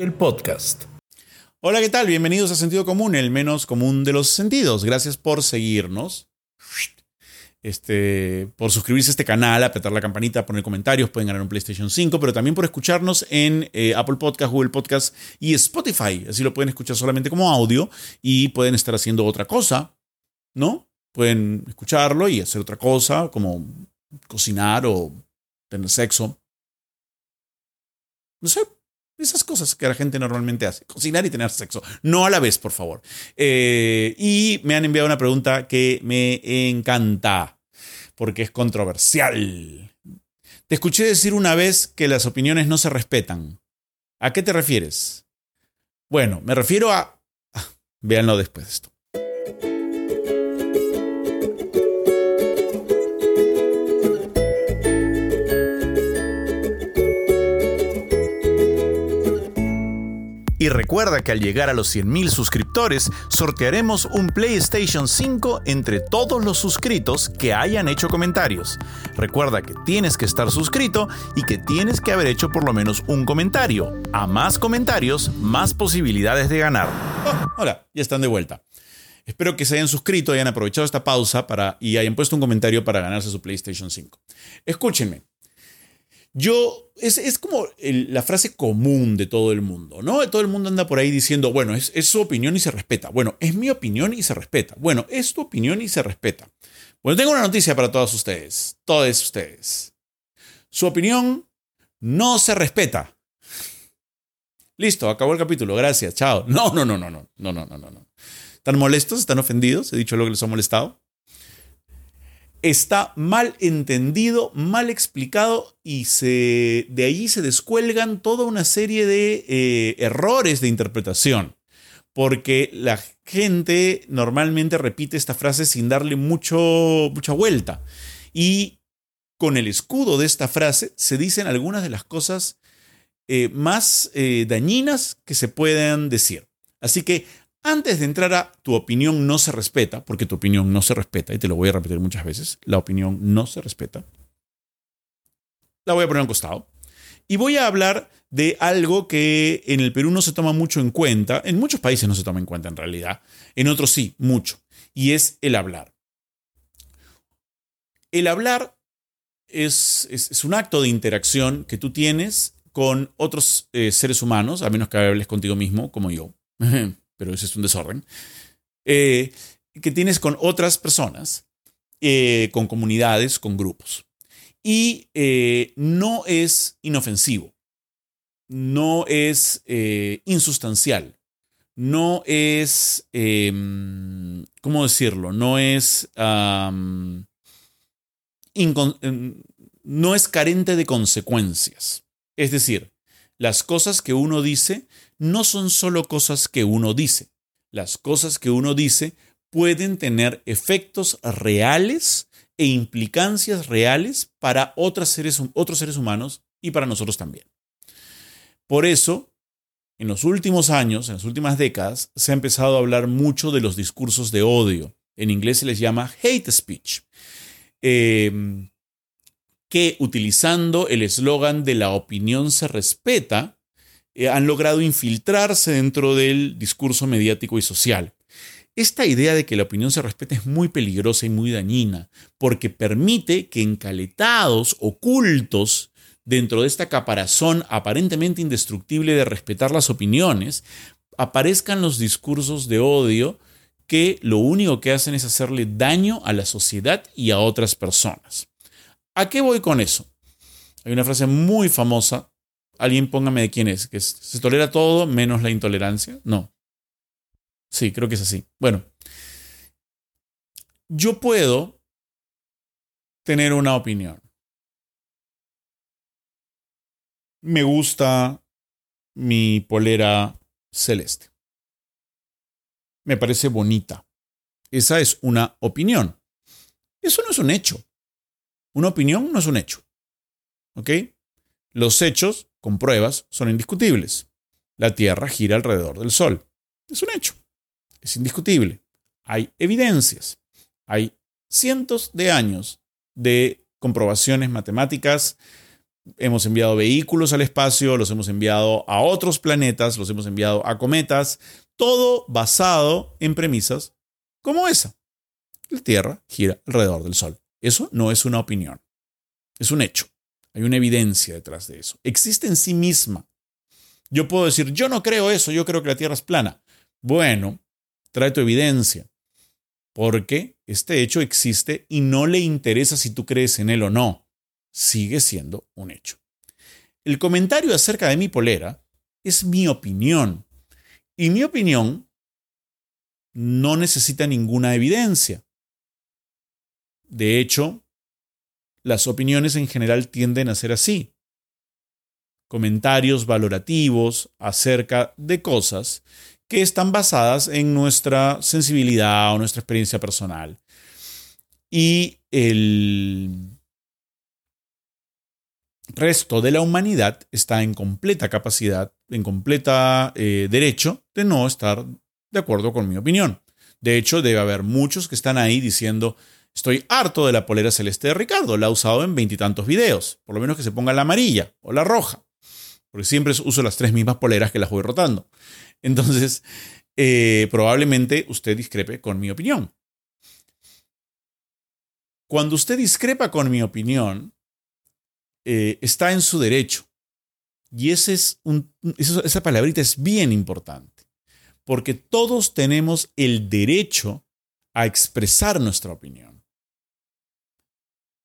el podcast. Hola, ¿qué tal? Bienvenidos a Sentido Común, el menos común de los sentidos. Gracias por seguirnos. Este, por suscribirse a este canal, apretar la campanita, poner comentarios, pueden ganar un PlayStation 5, pero también por escucharnos en eh, Apple Podcast, Google Podcast y Spotify. Así lo pueden escuchar solamente como audio y pueden estar haciendo otra cosa, ¿no? Pueden escucharlo y hacer otra cosa, como cocinar o tener sexo. No sé, esas cosas que la gente normalmente hace. Cocinar y tener sexo. No a la vez, por favor. Eh, y me han enviado una pregunta que me encanta, porque es controversial. Te escuché decir una vez que las opiniones no se respetan. ¿A qué te refieres? Bueno, me refiero a... Ah, véanlo después de esto. Y recuerda que al llegar a los 100.000 suscriptores, sortearemos un PlayStation 5 entre todos los suscritos que hayan hecho comentarios. Recuerda que tienes que estar suscrito y que tienes que haber hecho por lo menos un comentario. A más comentarios, más posibilidades de ganar. Oh, hola, ya están de vuelta. Espero que se hayan suscrito, hayan aprovechado esta pausa para, y hayan puesto un comentario para ganarse su PlayStation 5. Escúchenme, yo, es, como la frase común de todo el mundo, ¿no? Todo el mundo anda por ahí diciendo, bueno, es, su opinión y se respeta. Bueno, es mi opinión y se respeta. Bueno, es tu opinión y se respeta. Bueno, tengo una noticia para todos ustedes, todos ustedes. Su opinión no se respeta. Listo, acabó el capítulo, gracias, chao. No, no, no, no, no, no, no, no, no. ¿Están molestos? ¿Están ofendidos? ¿He dicho lo que les ha molestado? Está mal entendido, mal explicado y se, de ahí se descuelgan toda una serie de eh, errores de interpretación. Porque la gente normalmente repite esta frase sin darle mucho, mucha vuelta. Y con el escudo de esta frase se dicen algunas de las cosas eh, más eh, dañinas que se puedan decir. Así que antes de entrar a tu opinión no se respeta, porque tu opinión no se respeta, y te lo voy a repetir muchas veces, la opinión no se respeta, la voy a poner a un costado. Y voy a hablar de algo que en el Perú no se toma mucho en cuenta, en muchos países no se toma en cuenta en realidad, en otros sí, mucho, y es el hablar. El hablar es, es, un acto de interacción que tú tienes con otros eh, seres humanos, a menos que hables contigo mismo, como yo. pero ese es un desorden, eh, que tienes con otras personas, eh, con comunidades, con grupos. Y eh, no es inofensivo, no es insustancial, no es, em, ¿cómo decirlo? No es, em, no es carente de consecuencias. Es decir, las cosas que uno dice no son solo cosas que uno dice. Las cosas que uno dice pueden tener efectos reales e implicancias reales para otros seres, otros seres humanos y para nosotros también. Por eso, en los últimos años, en las últimas décadas, se ha empezado a hablar mucho de los discursos de odio. En inglés se les llama hate speech. Em, que utilizando el eslogan de la opinión se respeta, eh, han logrado infiltrarse dentro del discurso mediático y social. Esta idea de que la opinión se respete es muy peligrosa y muy dañina, porque permite que encaletados, ocultos, dentro de esta caparazón aparentemente indestructible de respetar las opiniones, aparezcan los discursos de odio que lo único que hacen es hacerle daño a la sociedad y a otras personas. ¿A qué voy con eso? Hay una frase muy famosa Alguien póngame de quién es, que se tolera todo menos la intolerancia. No. Sí, creo que es así. Bueno, yo puedo tener una opinión. Me gusta mi polera celeste. Me parece bonita. Esa es una opinión. Eso no es un hecho. Una opinión no es un hecho. ¿Ok? Los hechos con pruebas, son indiscutibles. La Tierra gira alrededor del Sol. Es un hecho. Es indiscutible. Hay evidencias. Hay cientos de años de comprobaciones matemáticas hemos enviado vehículos al espacio, los hemos enviado a otros planetas, los hemos enviado a cometas, todo basado en premisas como esa. La Tierra gira alrededor del Sol. Eso no es una opinión, es un hecho. Hay una evidencia detrás de eso. Existe en sí misma. Yo puedo decir, yo no creo eso, yo creo que la Tierra es plana. Bueno, trae tu evidencia, porque este hecho existe y no le interesa si tú crees en él o no. Sigue siendo un hecho. El comentario acerca de mi polera es mi opinión. Y mi opinión no necesita ninguna evidencia. De hecho, las opiniones en general tienden a ser así. Comentarios valorativos acerca de cosas que están basadas en nuestra sensibilidad o nuestra experiencia personal. Y el resto de la humanidad está en completa capacidad, en completa eh, derecho de no estar de acuerdo con mi opinión. De hecho, debe haber muchos que están ahí diciendo, estoy harto de la polera celeste de Ricardo, la ha usado en veintitantos videos, por lo menos que se ponga la amarilla o la roja, porque siempre uso las tres mismas poleras que las voy rotando. Entonces, eh, probablemente usted discrepe con mi opinión. Cuando usted discrepa con mi opinión, eh, está en su derecho. Y es esa palabrita es bien importante, porque todos tenemos el derecho a expresar nuestra opinión.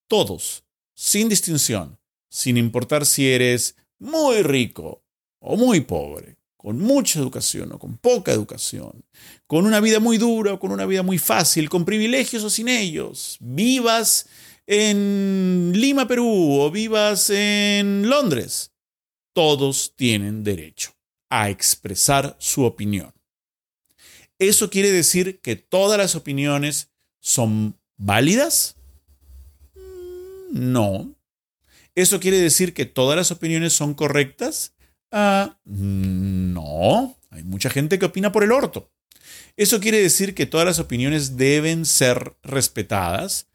Todos, sin distinción, sin importar si eres muy rico o muy pobre, con mucha educación o con poca educación, con una vida muy dura o con una vida muy fácil, con privilegios o sin ellos, vivas en Lima, Perú o vivas en Londres, todos tienen derecho a expresar su opinión. ¿Eso quiere decir que todas las opiniones son válidas? No. ¿Eso quiere decir que todas las opiniones son correctas? Ah, no. Hay mucha gente que opina por el orto. ¿Eso quiere decir que todas las opiniones deben ser respetadas?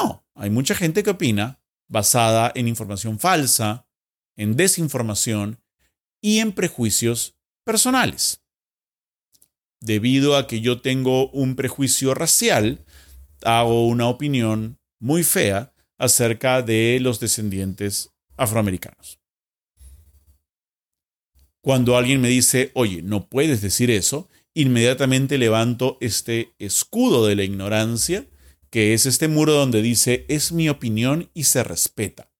No. Hay mucha gente que opina basada en información falsa, en desinformación y en prejuicios personales. Debido a que yo tengo un prejuicio racial, hago una opinión muy fea acerca de los descendientes afroamericanos. Cuando alguien me dice, oye, no puedes decir eso, inmediatamente levanto este escudo de la ignorancia que es este muro donde dice, es mi opinión y se respeta.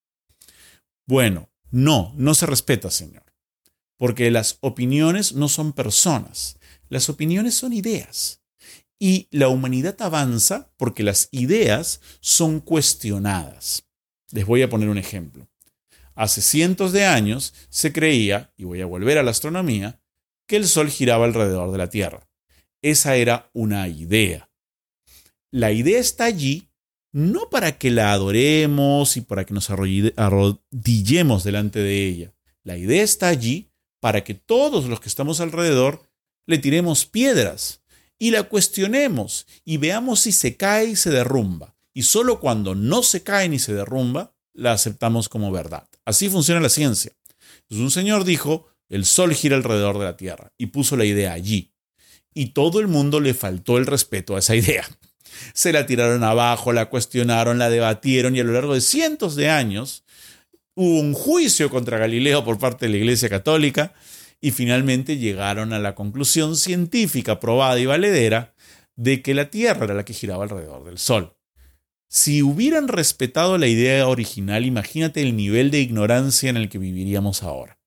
Bueno, no, no se respeta, Señor, porque las opiniones no son personas, las opiniones son ideas. Y la humanidad avanza porque las ideas son cuestionadas. Les voy a poner un ejemplo. Hace cientos de años se creía, y voy a volver a la astronomía, que el Sol giraba alrededor de la Tierra. Esa era una idea. La idea está allí no para que la adoremos y para que nos arrodillemos delante de ella. La idea está allí para que todos los que estamos alrededor le tiremos piedras y la cuestionemos y veamos si se cae y se derrumba. Y solo cuando no se cae ni se derrumba, la aceptamos como verdad. Así funciona la ciencia. Entonces un señor dijo, el sol gira alrededor de la Tierra y puso la idea allí. Y todo el mundo le faltó el respeto a esa idea se la tiraron abajo, la cuestionaron, la debatieron y a lo largo de cientos de años hubo un juicio contra Galileo por parte de la Iglesia Católica y finalmente llegaron a la conclusión científica probada y valedera de que la Tierra era la que giraba alrededor del Sol. Si hubieran respetado la idea original, imagínate el nivel de ignorancia en el que viviríamos ahora.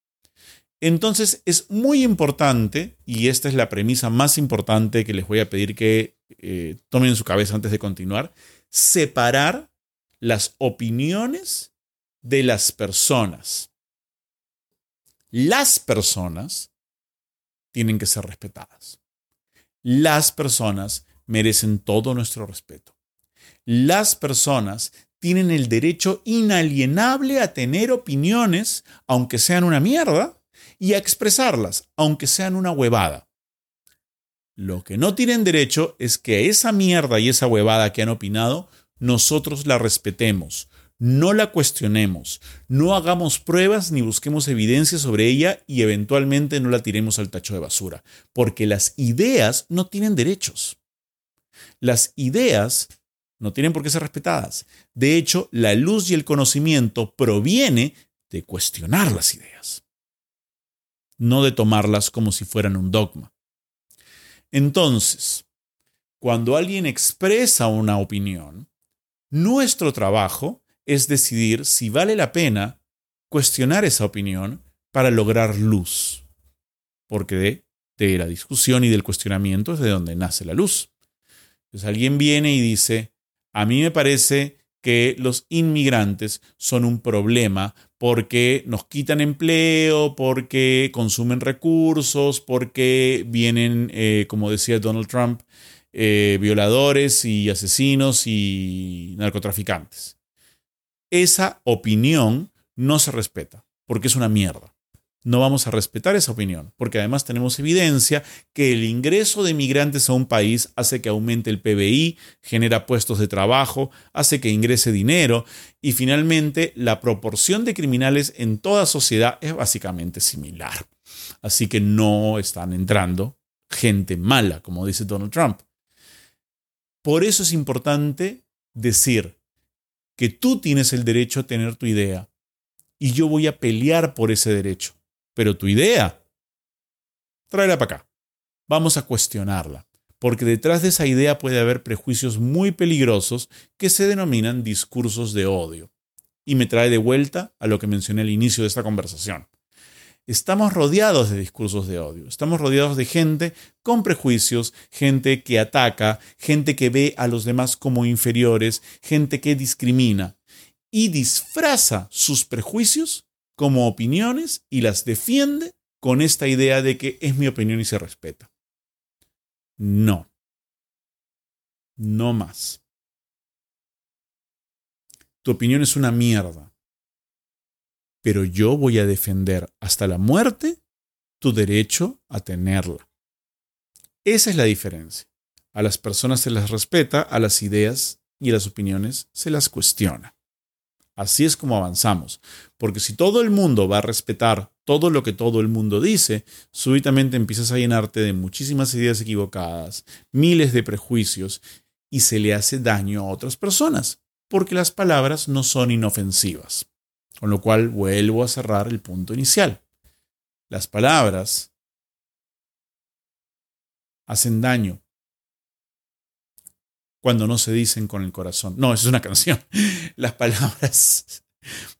Entonces es muy importante, y esta es la premisa más importante que les voy a pedir que eh, tomen en su cabeza antes de continuar, separar las opiniones de las personas. Las personas tienen que ser respetadas. Las personas merecen todo nuestro respeto. Las personas tienen el derecho inalienable a tener opiniones, aunque sean una mierda, y a expresarlas, aunque sean una huevada. Lo que no tienen derecho es que esa mierda y esa huevada que han opinado, nosotros la respetemos. No la cuestionemos, no hagamos pruebas ni busquemos evidencia sobre ella y eventualmente no la tiremos al tacho de basura, porque las ideas no tienen derechos. Las ideas no tienen por qué ser respetadas. De hecho, la luz y el conocimiento proviene de cuestionar las ideas, no de tomarlas como si fueran un dogma. Entonces, cuando alguien expresa una opinión, nuestro trabajo es decidir si vale la pena cuestionar esa opinión para lograr luz. Porque de, la discusión y del cuestionamiento es de donde nace la luz. Entonces alguien viene y dice, a mí me parece que los inmigrantes son un problema porque nos quitan empleo, porque consumen recursos, porque vienen, eh, como decía Donald Trump, eh, violadores y asesinos y narcotraficantes esa opinión no se respeta, porque es una mierda. No vamos a respetar esa opinión, porque además tenemos evidencia que el ingreso de migrantes a un país hace que aumente el PBI, genera puestos de trabajo, hace que ingrese dinero y finalmente la proporción de criminales en toda sociedad es básicamente similar. Así que no están entrando gente mala, como dice Donald Trump. Por eso es importante decir, que tú tienes el derecho a tener tu idea y yo voy a pelear por ese derecho. Pero tu idea, tráela para acá. Vamos a cuestionarla, porque detrás de esa idea puede haber prejuicios muy peligrosos que se denominan discursos de odio. Y me trae de vuelta a lo que mencioné al inicio de esta conversación estamos rodeados de discursos de odio, estamos rodeados de gente con prejuicios, gente que ataca, gente que ve a los demás como inferiores, gente que discrimina y disfraza sus prejuicios como opiniones y las defiende con esta idea de que es mi opinión y se respeta. No. No más. Tu opinión es una mierda pero yo voy a defender hasta la muerte tu derecho a tenerla. Esa es la diferencia. A las personas se las respeta, a las ideas y a las opiniones se las cuestiona. Así es como avanzamos, porque si todo el mundo va a respetar todo lo que todo el mundo dice, súbitamente empiezas a llenarte de muchísimas ideas equivocadas, miles de prejuicios, y se le hace daño a otras personas, porque las palabras no son inofensivas. Con lo cual vuelvo a cerrar el punto inicial. Las palabras hacen daño cuando no se dicen con el corazón. No, es una canción. Las palabras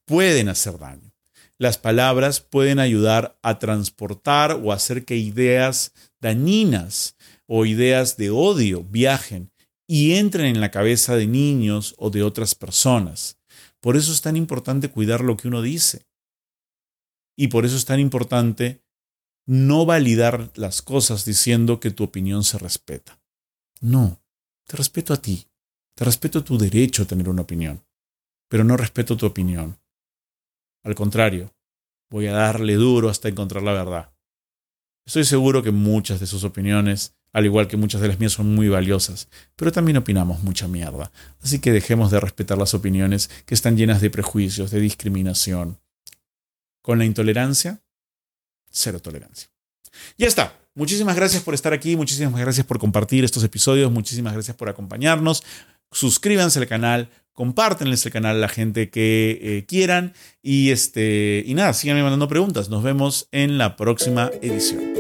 pueden hacer daño. Las palabras pueden ayudar a transportar o hacer que ideas dañinas o ideas de odio viajen y entren en la cabeza de niños o de otras personas. Por eso es tan importante cuidar lo que uno dice. Y por eso es tan importante no validar las cosas diciendo que tu opinión se respeta. No, te respeto a ti, te respeto tu derecho a tener una opinión, pero no respeto tu opinión. Al contrario, voy a darle duro hasta encontrar la verdad. Estoy seguro que muchas de sus opiniones al igual que muchas de las mías son muy valiosas, pero también opinamos mucha mierda. Así que dejemos de respetar las opiniones que están llenas de prejuicios, de discriminación. Con la intolerancia, cero tolerancia. Ya está. Muchísimas gracias por estar aquí, muchísimas gracias por compartir estos episodios, muchísimas gracias por acompañarnos. Suscríbanse al canal, compártenles el canal a la gente que eh, quieran y este y nada, síganme mandando preguntas. Nos vemos en la próxima edición.